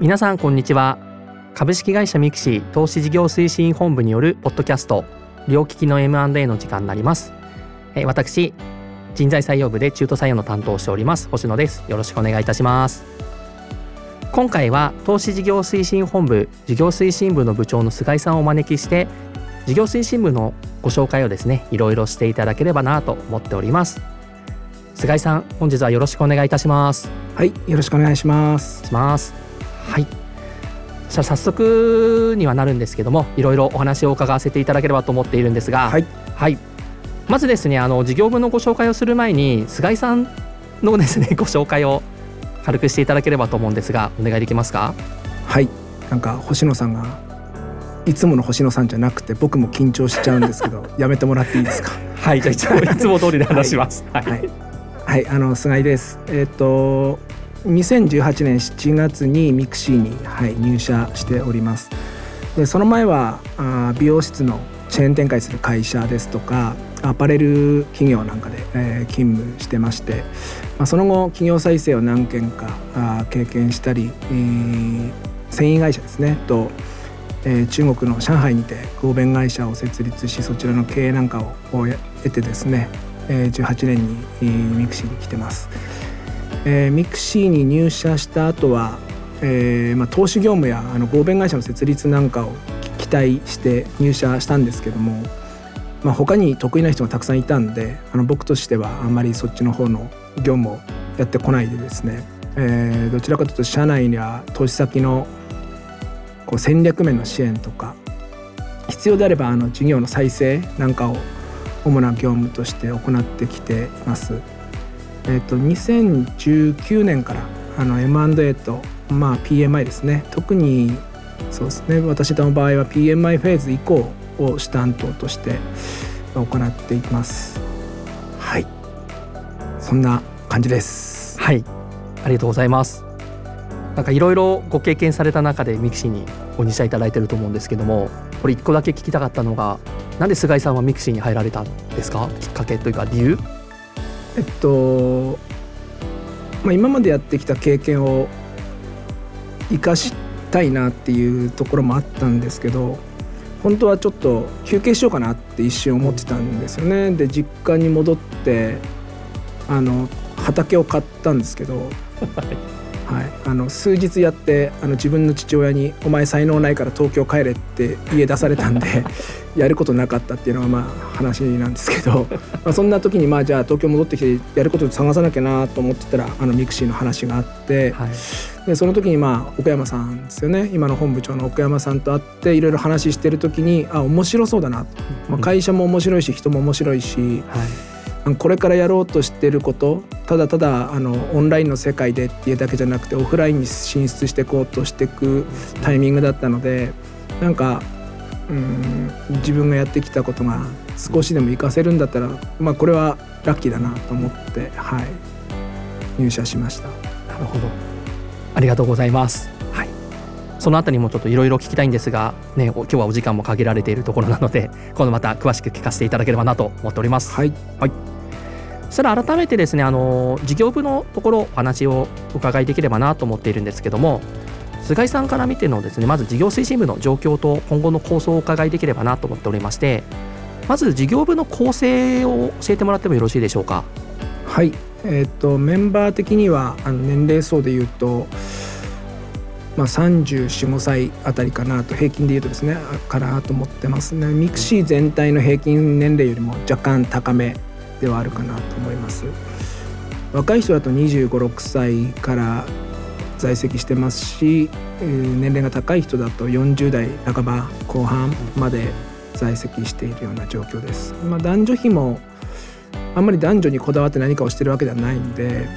皆さんこんにちは。株式会社 MIXI 投資事業推進本部によるポッドキャスト両利きの M&A の時間になります。え私人材採用部で中途採用の担当をしております星野です。よろしくお願いいたします。今回は投資事業推進本部事業推進部の部長の菅井さんをお招きして事業推進部のご紹介をですねいろいろしていただければなと思っております。菅井さん本日はよろしくお願いいたします。はいよろしくお願いします。しますはい。じゃ早速にはなるんですけどもいろいろお話を伺わせていただければと思っているんですがはい、はい、まずですねあの事業部のご紹介をする前に菅井さんのですね ご紹介を軽くしていただければと思うんですがお願いできますか？はい。なんか星野さんがいつもの星野さんじゃなくて僕も緊張しちゃうんですけど やめてもらっていいですか？はい。じゃあいつもいつも通りで話します。はい、はい、はい、あの菅井です。えっ、と2018年7月にミクシーに、はい、入社しておりますでその前はあ美容室のチェーン展開する会社ですとかアパレル企業なんかで、えー、勤務してまして、まあ、その後企業再生を何件かあ経験したり、えー、繊維会社ですねと、えー、中国の上海にて合弁会社を設立しそちらの経営なんかを経てですね、えー、18年に、えー、ミクシーに来てます。えー、ミクシーに入社した後は、えーまあ、投資業務やあの合弁会社の設立なんかを期待して入社したんですけども、まあ、他に得意な人がたくさんいたんであの僕としてはあんまりそっちの方の業務をやってこないでですね、えー、どちらかというと社内や投資先のこう戦略面の支援とか必要であればあの事業の再生なんかを主な業務として行ってきています。えーと、2019年からあの M&A と、まあ、PMI ですね。特にそうですね。私の場合は PMI フェーズ以降を主担当として行っていきます。はい。そんな感じです。はい。ありがとうございます。なんかいろいろご経験された中でミクシーにご入社いただいてると思うんですけどもこれ一個だけ聞きたかったのがなんで菅井さんはミクシーに入られたんですか？きっかけというか理由？えっと、まあ、今までやってきた経験を生かしたいなっていうところもあったんですけど本当はちょっと休憩しようかなって一瞬思ってたんですよね。で実家に戻ってあの畑を買ったんですけど、はい、あの数日やってあの自分の父親に「お前才能ないから東京帰れ」って追い出されたんで やることなかったっていうのがまあ話なんですけど まあそんな時にまあじゃあ東京戻ってきてやること探さなきゃなと思ってたらあのミクシーの話があって、はい、でその時にまあ奥山さんですよね。今の本部長の奥山さんと会っていろいろ話してる時にあ面白そうだなと、まあ、会社も面白いし人も面白いし。はい。これからやろうとしてることただただあのオンラインの世界でっていうだけじゃなくてオフラインに進出していこうとしていくタイミングだったのでなんかうん自分がやってきたことが少しでも活かせるんだったら、まあ、これはラッキーだなと思って、はい、入社しました。なるほどありがとうございます。はい、そのあたりもちょっといろいろ聞きたいんですが、ね、今日はお時間も限られているところなので今度また詳しく聞かせていただければなと思っております。はい、はいそしたら改めてですねあの事業部のところお話をお伺いできればなと思っているんですけども菅井さんから見てのですねまず事業推進部の状況と今後の構想をお伺いできればなと思っておりましてまず事業部の構成を教えてもらってもよろしいでしょうか？はい。えーと、とメンメンバー的にはあの年齢層でいうと、まあ、345歳あたりかなと平均でいうとですねかなと思ってますね。ミクシー全体の平均年齢よりも若干高め。ではあるかなと思います。若い人だと2 5 6歳から在籍してますし、え、年齢が高い人だと40代半ば後半まで在籍しているような状況です、まあ、男女比もあんまり男女にこだわって何かをしてるわけではないんで、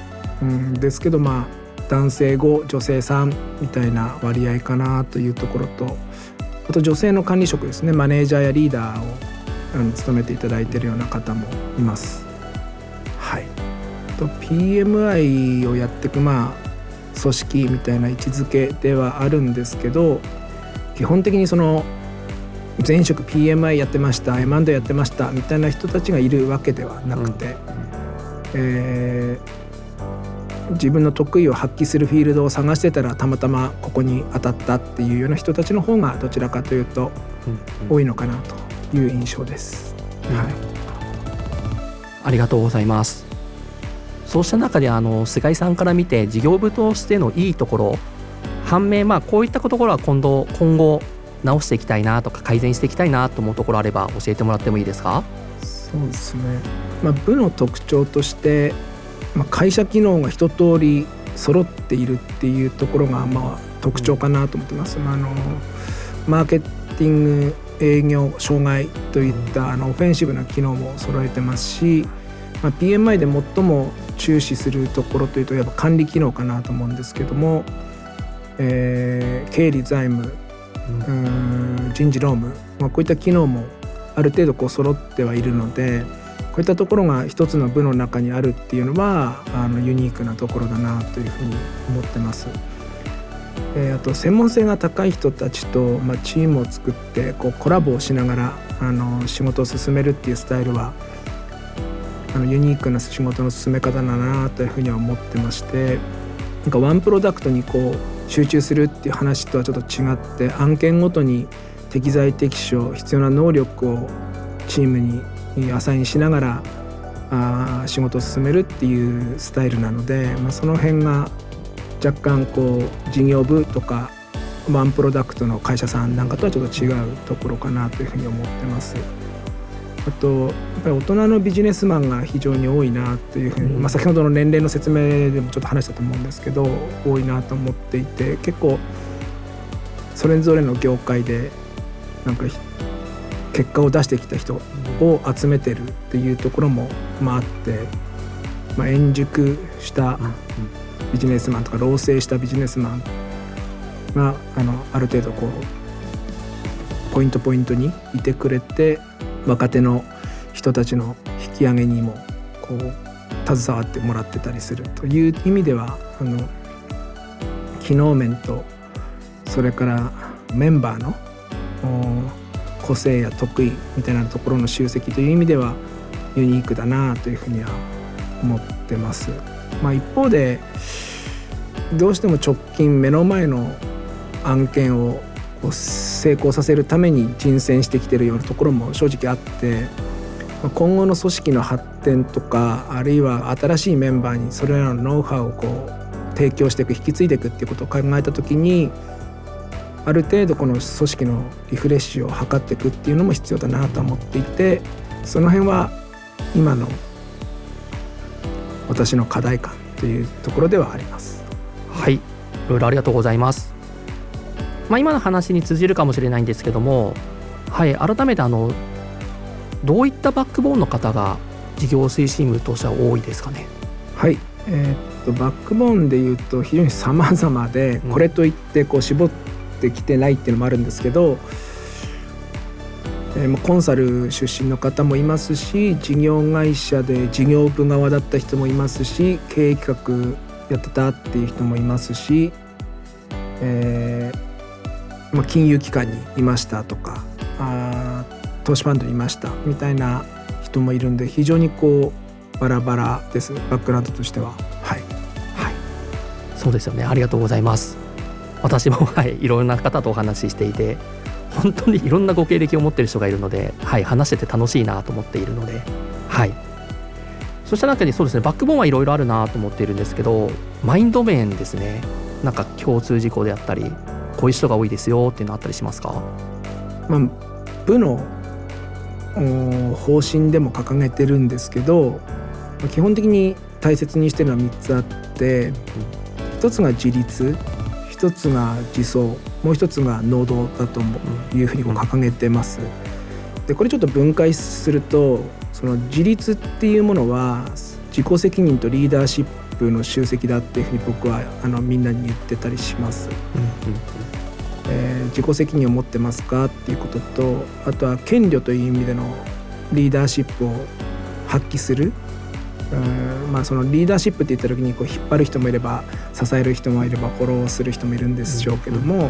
うん、ですけどまあ男性5女性3みたいな割合かなというところとあと女性の管理職ですね。マネージャーやリーダーを勤めていただいているような方もいます。はい、と PMI をやっていくまあ組織みたいな位置づけではあるんですけど基本的にその前職 PMI やってました M&A やってましたみたいな人たちがいるわけではなくて、うん、えー、自分の得意を発揮するフィールドを探してたらたまたまここに当たったっていうような人たちの方がどちらかというと多いのかなという印象です。うん、はい、ありがとうございます。そうした中であの菅井さんから見て事業部としてのいいところ反面まあこういったところは今度今後直していきたいなとか改善していきたいなと思うところあれば教えてもらってもいいですか？そうですね、まあ、部の特徴として、まあ、会社機能が一通り揃っているっていうところがまあ特徴かなと思ってます。まあ、あのマーケティング営業障害といったあのオフェンシブな機能も揃えてますし、まあ、PMI で最も注視するところというとやっぱ管理機能かなと思うんですけども、えー、経理財務うん人事労務、まあ、こういった機能もある程度こう揃ってはいるのでこういったところが一つの部の中にあるっていうのはあのユニークなところだなというふうに思ってます。えー、あと専門性が高い人たちと、まあ、チームを作ってこうコラボをしながらあの仕事を進めるっていうスタイルはあのユニークな仕事の進め方だなというふうには思ってましてなんかワンプロダクトにこう集中するっていう話とはちょっと違って案件ごとに適材適所必要な能力をチームにアサインしながらあ仕事を進めるっていうスタイルなので、まあ、その辺が若干こう事業部とかワンプロダクトの会社さんなんかとはちょっと違うところかなというふうに思ってます。あとやっぱり大人のビジネスマンが非常に多いなというふうに、まあ、先ほどの年齢の説明でもちょっと話したと思うんですけど多いなと思っていて結構それぞれの業界でなんか結果を出してきた人を集めてるっていうところも、まあ、あって、まあ、円熟したビジネスマンとか老成したビジネスマンがあのある程度こうポイントポイントにいてくれて若手の人たちの引き上げにもこう携わってもらってたりするという意味ではあの機能面とそれからメンバーの個性や得意みたいなところの集積という意味ではユニークだなというふうには思ってます。まあ、一方でどうしても直近目の前の案件を成功させるために人選してきてるようなところも正直あって今後の組織の発展とかあるいは新しいメンバーにそれらのノウハウをこう提供していく引き継いでいくっていうことを考えた時にある程度この組織のリフレッシュを図っていくっていうのも必要だなと思っていてその辺は今の私の課題感というところではあります。はい。いろいろありがとうございます。まあ、今の話に通じるかもしれないんですけども、はい、改めてあのどういったバックボーンの方が事業推進部としては多いですかね？はい、えー、っとバックボーンでいうと非常に様々で、これといってこう絞ってきてないっていうのもあるんですけど、えー、コンサル出身の方もいますし事業会社で事業部側だった人もいますし経営企画やってたっていう人もいますし、えーまあ、金融機関にいましたとかあ投資ファンドにいましたみたいな人もいるんで非常にこうバラバラです。バックグラウンドとしては。はい、はい、そうですよね。ありがとうございます。私もはいいろんな方とお話ししていて本当にいろんなご経歴を持ってる人がいるので、はい、話してて楽しいなと思っているので、はい、そした中にそうですねバックボーンはいろいろあるなと思っているんですけどマインド面ですね。なんか共通事項であったりこういう人が多いですよっていうのあったりしますか、まあ、部の方針でも掲げてるんですけど基本的に大切にしてるのは3つあって1つが自立1つが自走もう1つが能動だというふうにこう掲げてます。でこれちょっと分解するとその自立っていうものは自己責任とリーダーシップの集積だっていうふうに僕はあのみんなに言ってたりします。えー、自己責任を持ってますかっていうこととあとは権力という意味でのリーダーシップを発揮する、まあ、そのリーダーシップって言った時にこう引っ張る人もいれば支える人もいればフォローする人もいるんでしょうけども、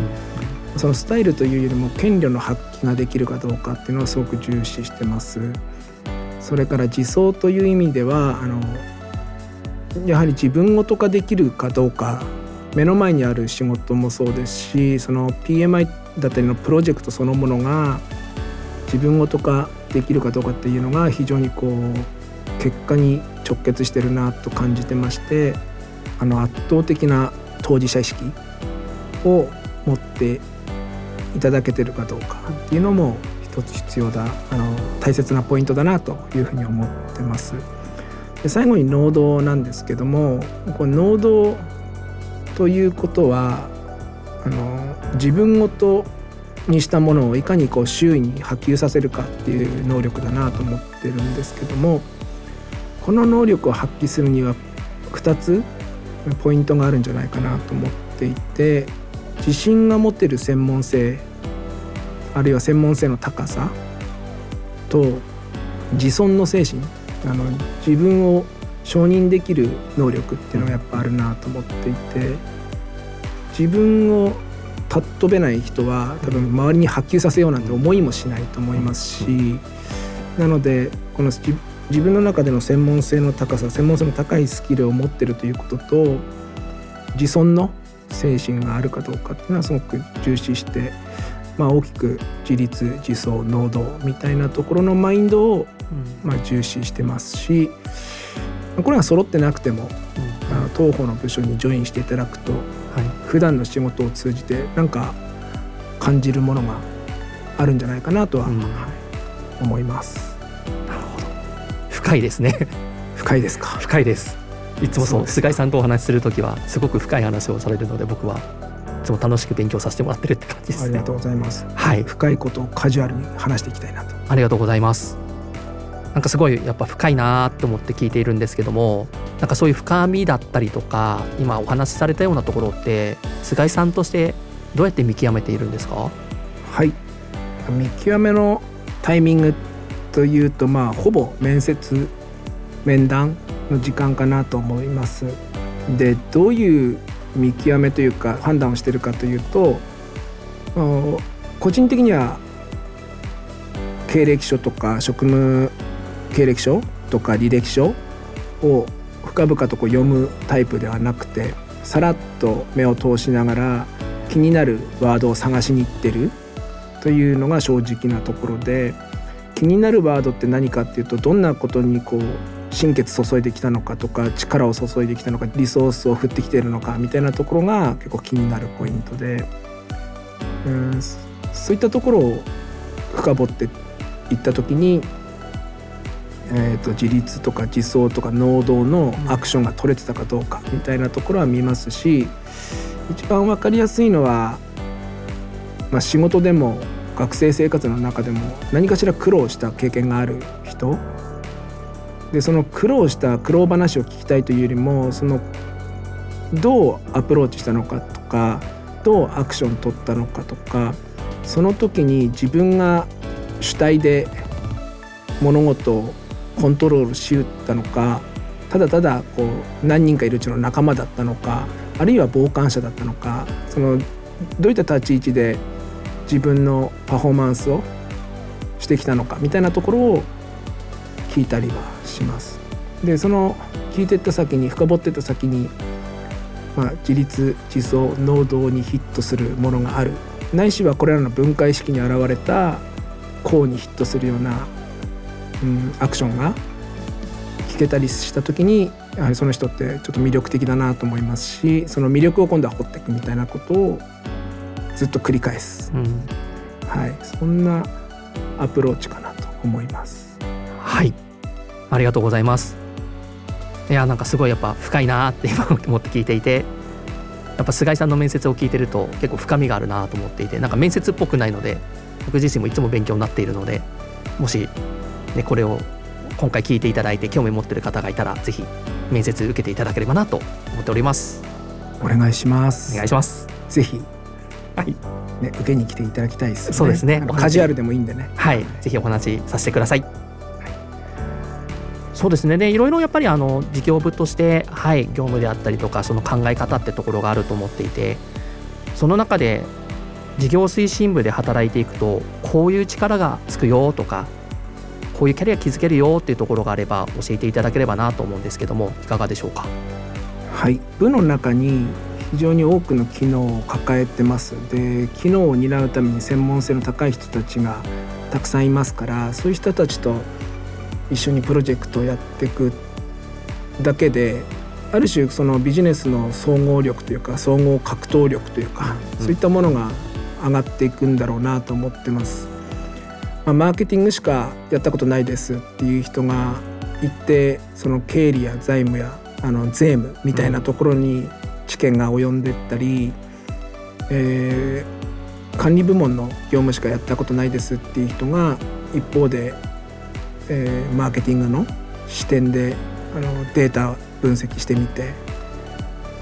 そのスタイルというよりも権力の発揮ができるかどうかっていうのをすごく重視してます。それから自走という意味ではあのやはり自分ごと化できるかどうか目の前にある仕事もそうですしその PMI だったりのプロジェクトそのものが自分ごと化できるかどうかっていうのが非常にこう結果に直結してるなと感じてましてあの圧倒的な当事者意識を持っていただけてるかどうかっていうのも一つ必要だあの大切なポイントだなというふうに思ってます。で最後に能動なんですけどもこの能動ということはあの自分ごとにしたものをいかにこう周囲に波及させるかっていう能力だなと思ってるんですけどもこの能力を発揮するには2つポイントがあるんじゃないかなと思っていて自信が持てる専門性あるいは専門性の高さと自尊の精神あの自分を承認できる能力っていうのがやっぱあるなと思っていて自分を尊べない人は多分周りに波及させようなんて思いもしないと思いますしなのでこの自分の中での専門性の高さ専門性の高いスキルを持ってるということと自尊の精神があるかどうかっていうのはすごく重視して、まあ、大きく自立自走能動みたいなところのマインドを、まあ、重視してますしこれが揃ってなくても、あの当方の部署にジョインしていただくと、はい、普段の仕事を通じてなんか感じるものがあるんじゃないかなとは、うん、はい、思います。深いですね。深いですか？深いです。いつもそう菅井さんとお話しする時はすごく深い話をされるので僕はいつも楽しく勉強させてもらってるって感じです、ね、ありがとうございます。はい、深いことをカジュアルに話していきたいなと。ありがとうございます。なんかすごいやっぱ深いなと思って聞いているんですけどもなんかそういう深みだったりとか今お話しされたようなところって菅井さんとしてどうやって見極めているんですか？はい。見極めのタイミングというとまあほぼ面接面談の時間かなと思います。でどういう見極めというか判断をしてるかというと個人的には経歴書とか職務経歴書とか履歴書を深々とこう読むタイプではなくてさらっと目を通しながら気になるワードを探しに行ってるというのが正直なところで気になるワードって何かっていうとどんなことにこう心血注いできたのかとか力を注いできたのかリソースを振ってきているのかみたいなところが結構気になるポイントで。うんそういったところを深掘っていった時に、えーと、自立とか自走とか能動のアクションが取れてたかどうかみたいなところは見ますし一番分かりやすいのは、まあ、仕事でも学生生活の中でも何かしら苦労した経験がある人？でその苦労した苦労話を聞きたいというよりもそのどうアプローチしたのかとかどうアクション取ったのかとかその時に自分が主体で物事をコントロールしうったのかただただこう何人かいるうちの仲間だったのかあるいは傍観者だったのかそのどういった立ち位置で自分のパフォーマンスをしてきたのかみたいなところを聞いたりはします。でその聞いてった先に深掘ってった先に、まあ、自立自走能動にヒットするものがあるないしはこれらの分解式に現れた項にヒットするような、うん、アクションが聞けたりした時にやはりその人ってちょっと魅力的だなと思いますしその魅力を今度は掘っていくみたいなことをずっと繰り返す、うん、はい、そんなアプローチかなと思います。はい。ありがとうございます。いやなんかすごいやっぱ深いなって今思って聞いていて。やっぱ菅井さんの面接を聞いてると結構深みがあるなと思っていて。なんか面接っぽくないので僕自身もいつも勉強になっているのでもし、ね、これを今回聞いていただいて興味持ってる方がいたらぜひ面接受けていただければなと思っております。お願いします。お願いします。ぜひはい。ね受けに来ていただきたいです、ね、そうですね。カジュアルでもいいんでね。はい、ぜひお話しさせてください。そうですね。でいろいろやっぱりあの事業部として、はい、業務であったりとかその考え方ってところがあると思っていてその中で事業推進部で働いていくとこういう力がつくよとかこういうキャリア築けるよっていうところがあれば教えていただければなと思うんですけどもいかがでしょうか？はい。部の中に非常に多くの機能を抱えてますで機能を担うために専門性の高い人たちがたくさんいますからそういう人たちと一緒にプロジェクトをやっていくだけである種そのビジネスの総合力というか総合格闘力というか、そういったものが上がっていくんだろうなと思ってます。まあ、マーケティングしかやったことないですっていう人が行ってその経理や財務やあの税務みたいなところに知見が及んでったり、えー、管理部門の業務しかやったことないですっていう人が一方で、えー、マーケティングの視点であのデータ分析してみて、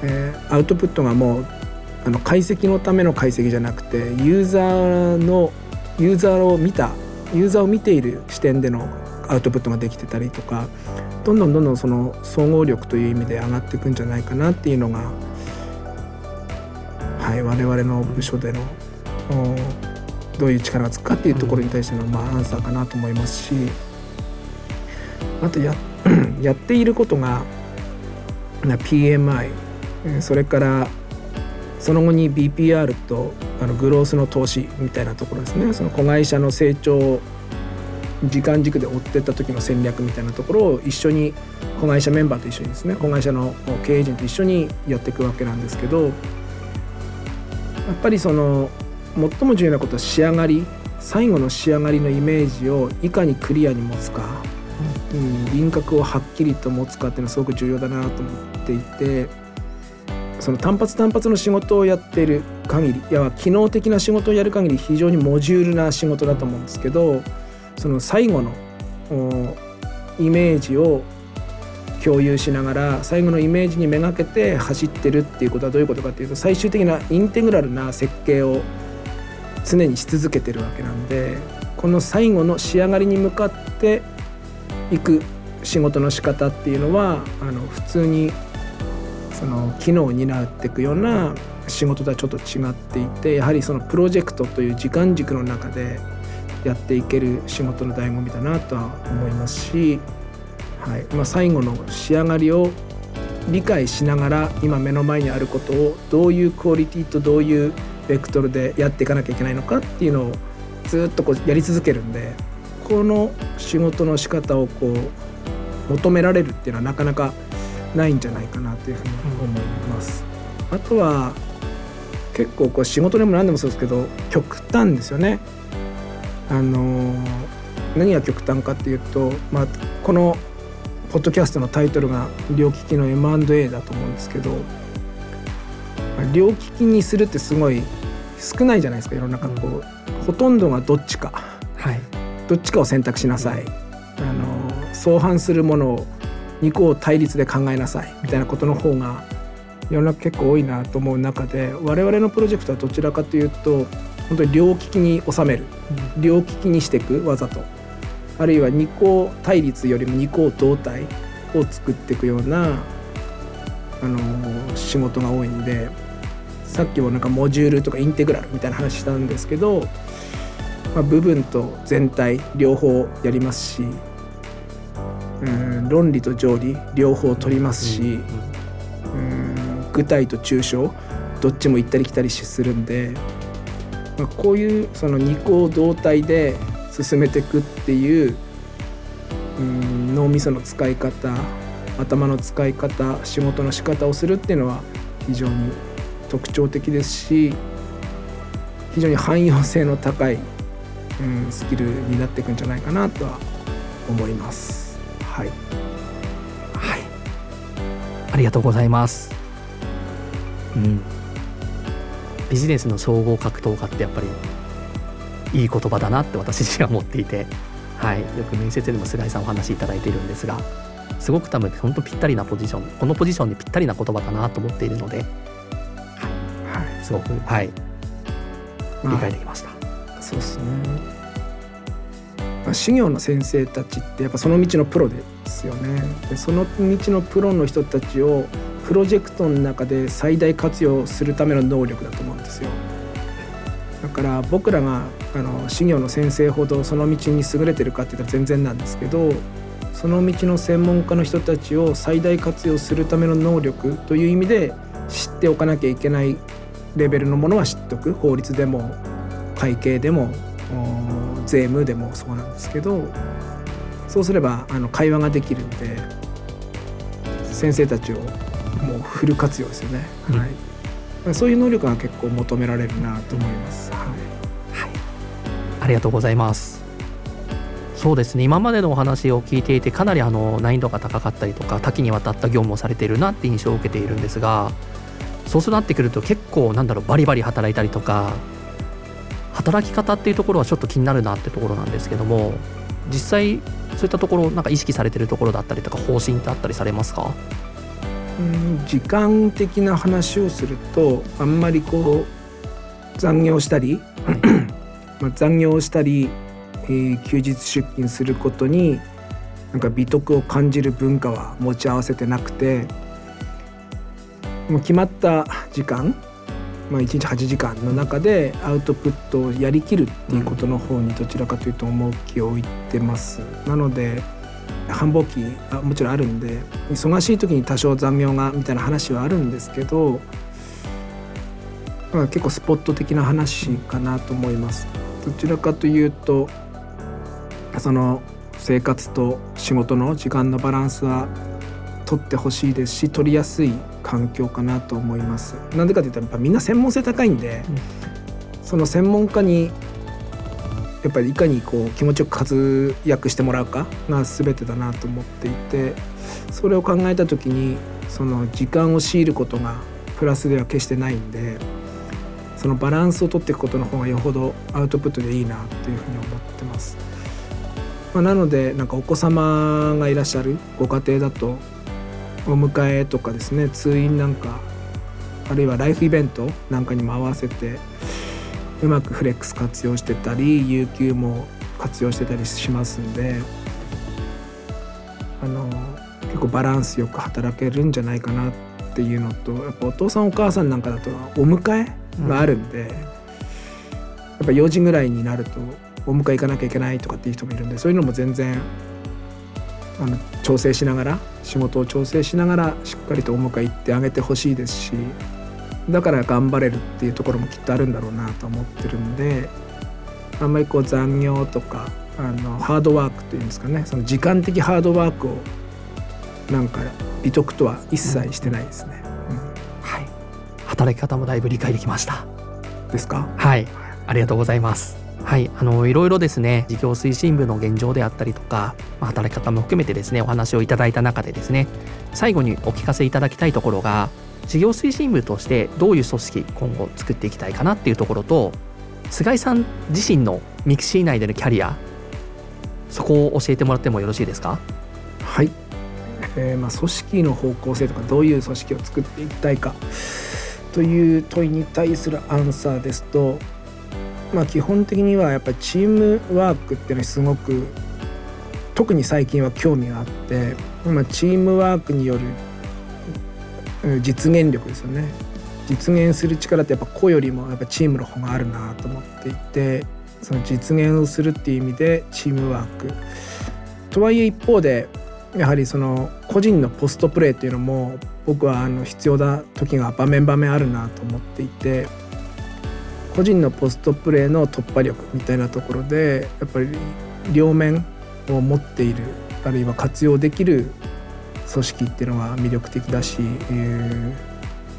えー、アウトプットがもうあの解析のための解析じゃなくてユーザーのユーザーを見たユーザーを見ている視点でのアウトプットができてたりとかどんどんどんどんその総合力という意味で上がっていくんじゃないかなっていうのが、はい、我々の部署でのどういう力がつくかっていうところに対しての、まあ、アンサーかなと思いますしあとややっていることが PMI それからその後に BPR とあのグロースの投資みたいなところですね。その子会社の成長を時間軸で追ってった時の戦略みたいなところを一緒に子会社メンバーと一緒にですね子会社の経営陣と一緒にやっていくわけなんですけどやっぱりその最も重要なことは仕上がり最後の仕上がりのイメージをいかにクリアに持つかうん、輪郭をはっきりと持つかっていうのはすごく重要だなと思っていてその単発単発の仕事をやっている限りいや機能的な仕事をやる限り非常にモジュールな仕事だと思うんですけどその最後のイメージを共有しながら最後のイメージにめがけて走ってるっていうことはどういうことかっていうと最終的なインテグラルな設計を常にし続けてるわけなんでこの最後の仕上がりに向かって行く仕事の仕方っていうのはあの普通にその機能を担っていくような仕事とはちょっと違っていてやはりそのプロジェクトという時間軸の中でやっていける仕事の醍醐味だなとは思いますし、はいまあ、最後の仕上がりを理解しながら今目の前にあることをどういうクオリティとどういうベクトルでやっていかなきゃいけないのかっていうのをずっとこうやり続けるんでこの仕事の仕方をこう求められるっていうのはなかなかないんじゃないかなというふうに思います。あとは結構こう仕事でも何でもそうですけど極端ですよね。あの何が極端かっていうと、まあ、このポッドキャストのタイトルが「両利きの M&A」だと思うんですけど両利きにするってすごい少ないじゃないですか世の中こう、うん、ほとんどがどっちか。はい。どっちかを選択しなさい。あの相反するものを2個を対立で考えなさいみたいなことの方が世の中結構多いなと思う中で我々のプロジェクトはどちらかというと本当に両利きに収める。両利きにしていくわざとあるいは二項対立よりも二項同体を作っていくようなあの仕事が多いんでさっきもなんかモジュールとかインテグラルみたいな話したんですけどまあ、部分と全体両方やりますしうん論理と条理両方取りますし、うん具体と抽象どっちも行ったり来たりするんで、まあ、こういうその二項同体で進めていくっていううん脳みその使い方頭の使い方仕事の仕方をするっていうのは非常に特徴的ですし非常に汎用性の高いうん、スキルになっていくんじゃないかなとは思います。はい、はい、ありがとうございます。うん、ビジネスの総合格闘家ってやっぱりいい言葉だなって私自身は思っていて、はい、よく面接でも菅井さんお話しいただいているんですがすごく多分本当ぴったりなポジションこのポジションにぴったりな言葉だなと思っているので、はい、はい、すごく、はい、理解できました。そうですね、まあ、修行の先生たちってやっぱその道のプロですよね。でその道のプロの人たちをプロジェクトの中で最大活用するための能力だと思うんですよ。だから僕らがあの修行の先生ほどその道に優れてるかって言ったら全然なんですけどその道の専門家の人たちを最大活用するための能力という意味で知っておかなきゃいけないレベルのものは知っておく。法律でも会計でも税務でもそうなんですけどそうすればあの会話ができるんで先生たちをもうフル活用ですよね、うん、はい、そういう能力が結構求められるなと思います、はい、りがとうございます。そうですね。今までのお話を聞いていてかなりあの難易度が高かったりとか多岐にわたった業務をされているなって印象を受けているんですがそうなってくると結構なんだろうバリバリ働いたりとか働き方っていうところはちょっと気になるなってところなんですけども実際そういったところなんか意識されてるところだったりとか方針ってあったりされますか？うん時間的な話をするとあんまりこう残業したりまあ残業したり、えー、休日出勤することになんか美徳を感じる文化は持ち合わせてなくてもう決まった時間まあ、1日8時間の中でアウトプットをやりきるっていうことの方にどちらかというと重きを置いてます。なので繁忙期あもちろんあるんで忙しい時に多少残業がみたいな話はあるんですけど、まあ、結構スポット的な話かなと思います。どちらかというとその生活と仕事の時間のバランスは取ってほしいですし取りやすい環境かなと思います。なんでかというとやっぱみんな専門性高いんで、うん、その専門家にやっぱりいかにこう気持ちよく活躍してもらうかが全てだなと思っていてそれを考えた時にその時間を強いることがプラスでは決してないんでそのバランスを取っていくことの方がよほどアウトプットでいいなというふうに思ってます。まあ、なのでなんかお子様がいらっしゃるご家庭だとお迎えとかですね通院なんかあるいはライフイベントなんかにも合わせてうまくフレックス活用してたり有給も活用してたりしますんであの結構バランスよく働けるんじゃないかなっていうのとやっぱお父さんお母さんなんかだとお迎えがあるんで、うん、やっぱ4時ぐらいになるとお迎え行かなきゃいけないとかっていう人もいるんでそういうのも全然あの調整しながら仕事を調整しながらしっかりとお迎え行ってあげてほしいですしだから頑張れるっていうところもきっとあるんだろうなと思ってるんであんまりこう残業とかあのハードワークというんですかねその時間的ハードワークをなんか美徳とは一切してないですね、働き方もだいぶ理解できました。ですか？はい。ありがとうございます。はい、あのいろいろですね事業推進部の現状であったりとか、まあ、働き方も含めてですねお話をいただいた中でですね最後にお聞かせいただきたいところが事業推進部としてどういう組織今後作っていきたいかなっていうところと菅井さん自身のミクシー内でのキャリアそこを教えてもらってもよろしいですか？はい、えー、まあ組織の方向性とかどういう組織を作っていきたいかという問いに対するアンサーですとまあ、基本的にはやっぱりチームワークっていうのはすごく特に最近は興味があって、まあ、チームワークによる実現力ですよね。実現する力ってやっぱ個よりもやっぱチームの方があるなと思っていてその実現をするっていう意味でチームワーク。とはいえ一方でやはりその個人のポストプレーっていうのも僕はあの必要な時が場面場面あるなと思っていて個人のポストプレーの突破力みたいなところでやっぱり両面を持っているあるいは活用できる組織っていうのは魅力的だし、え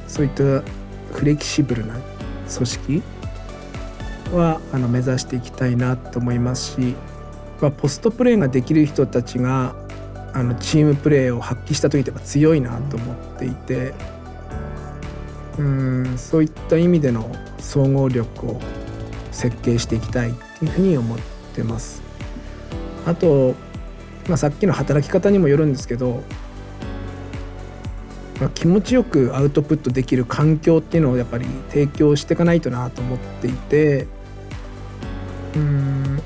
ー、そういったフレキシブルな組織はあの目指していきたいなと思いますし、まあ、ポストプレーができる人たちがあのチームプレーを発揮した時って強いなと思っていてうんそういった意味での総合力を設計していきたいっていうふうに思ってます。あと、まあ、さっきの働き方にもよるんですけど、まあ、気持ちよくアウトプットできる環境っていうのをやっぱり提供していかないとなと思っていてうん、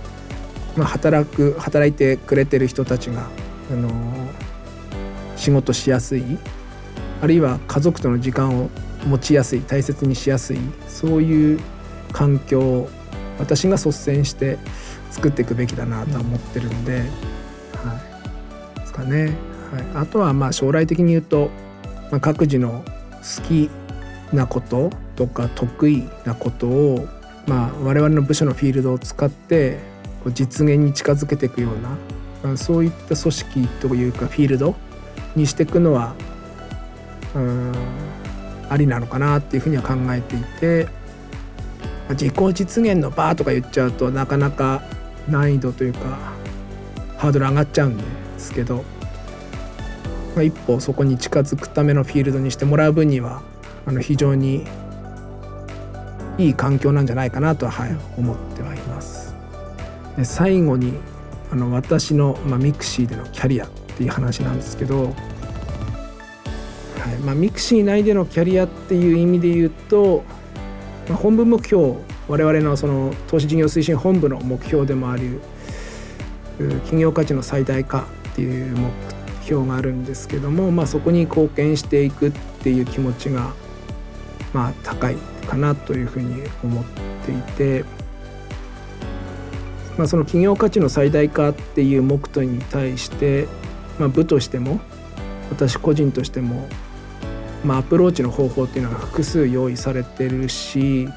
まあ、働く働いてくれてる人たちが、あの仕事しやすいあるいは家族との時間を持ちやすい大切にしやすいそういう環境を私が率先して作っていくべきだなとは思ってるんで、はい、ですかね。はい、あとはまあ将来的に言うと、まあ、各自の好きなこととか得意なことを、まあ、我々の部署のフィールドを使って実現に近づけていくような、そういった組織というかフィールドにしていくのはうんありなのかなっていうふうには考えていて自己実現のバーとか言っちゃうとなかなか難易度というかハードル上がっちゃうんですけど、ま、一歩そこに近づくためのフィールドにしてもらう分にはあの非常にいい環境なんじゃないかなとは、はい、思ってはいます。で最後にあの私の、まあ、ミクシーでのキャリアっていう話なんですけど、はいまあ、ミクシー内でのキャリアっていう意味で言うと、まあ、本部目標我々のその投資事業推進本部の目標でもある企業価値の最大化っていう目標があるんですけども、まあ、そこに貢献していくっていう気持ちがまあ高いかなというふうに思っていて、まあ、その企業価値の最大化っていう目途に対して、まあ、部としても私個人としても、まあ、アプローチの方法っていうのは複数用意されてるし、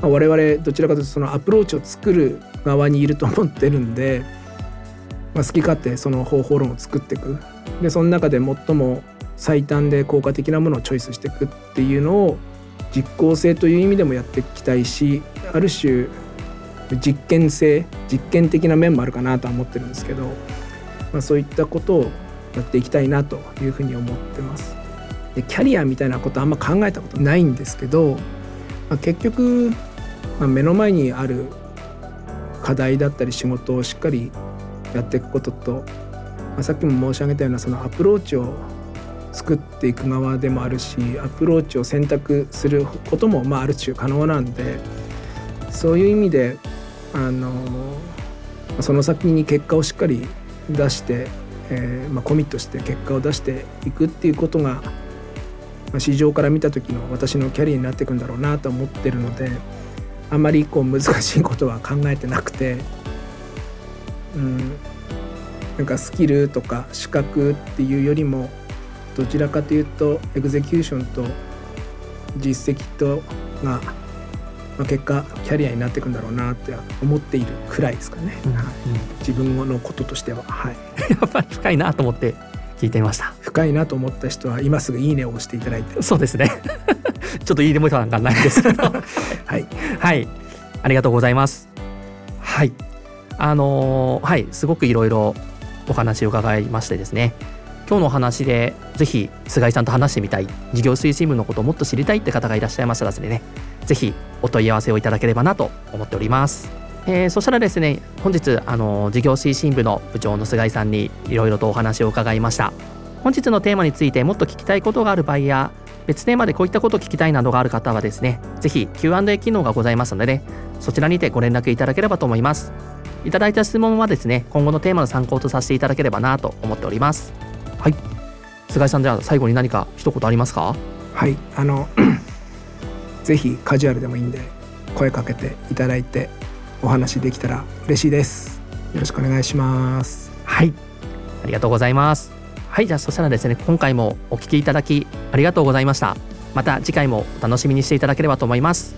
まあ、我々どちらかというとそのアプローチを作る側にいると思ってるんで、まあ、好き勝手その方法論を作っていく。でその中で最も最短で効果的なものをチョイスしていくっていうのを実効性という意味でもやっていきたいしある種実験性実験的な面もあるかなとは思ってるんですけど、まあ、そういったことをやっていきたいなというふうに思ってます。でキャリアみたいなことあんま考えたことないんですけど、まあ、結局、まあ、目の前にある課題だったり仕事をしっかりやっていくことと、まあ、さっきも申し上げたようなそのアプローチを作っていく側でもあるしアプローチを選択することもまあある種可能なんでそういう意味であのその先に結果をしっかり出して、えーまあ、コミットして結果を出していくっていうことが、まあ、市場から見た時の私のキャリアになっていくんだろうなと思ってるのであんまりこう難しいことは考えてなくて、うん、なんかスキルとか資格っていうよりもどちらかというとエグゼキューションと実績とが、まあ、結果キャリアになっていくんだろうなって思っているくらいですかね、うんはい、自分のこととしては、はい、やっぱり深いなと思って聞いてみました。深いなと思った人は今すぐいいねを押していただいて。そうですね。ちょっといいねボタンがないですけど。はい、はい、ありがとうございます。はい。あのー、はい。すごくいろいろお話を伺いましてですね今日の話でぜひ菅井さんと話してみたい事業推進部のことをもっと知りたいって方がいらっしゃいましたらですねぜひお問い合わせをいただければなと思っております。えー、そしたらですね本日あの事業推進部の部長の菅井さんにいろいろとお話を伺いました。本日のテーマについてもっと聞きたいことがある場合や別テーマでこういったことを聞きたいなどがある方はですねぜひ Q&A 機能がございますので、ね、そちらにてご連絡いただければと思います。いただいた質問はですね今後のテーマの参考とさせていただければなと思っております。はい。菅井さんじゃあ最後に何か一言ありますか？はい。あの ぜひカジュアルでもいいんで声かけていただいてお話できたら嬉しいです。よろしくお願いします。はい。ありがとうございます。はい。じゃあそしたらですね今回もお聞きいただきありがとうございました。また次回もお楽しみにしていただければと思います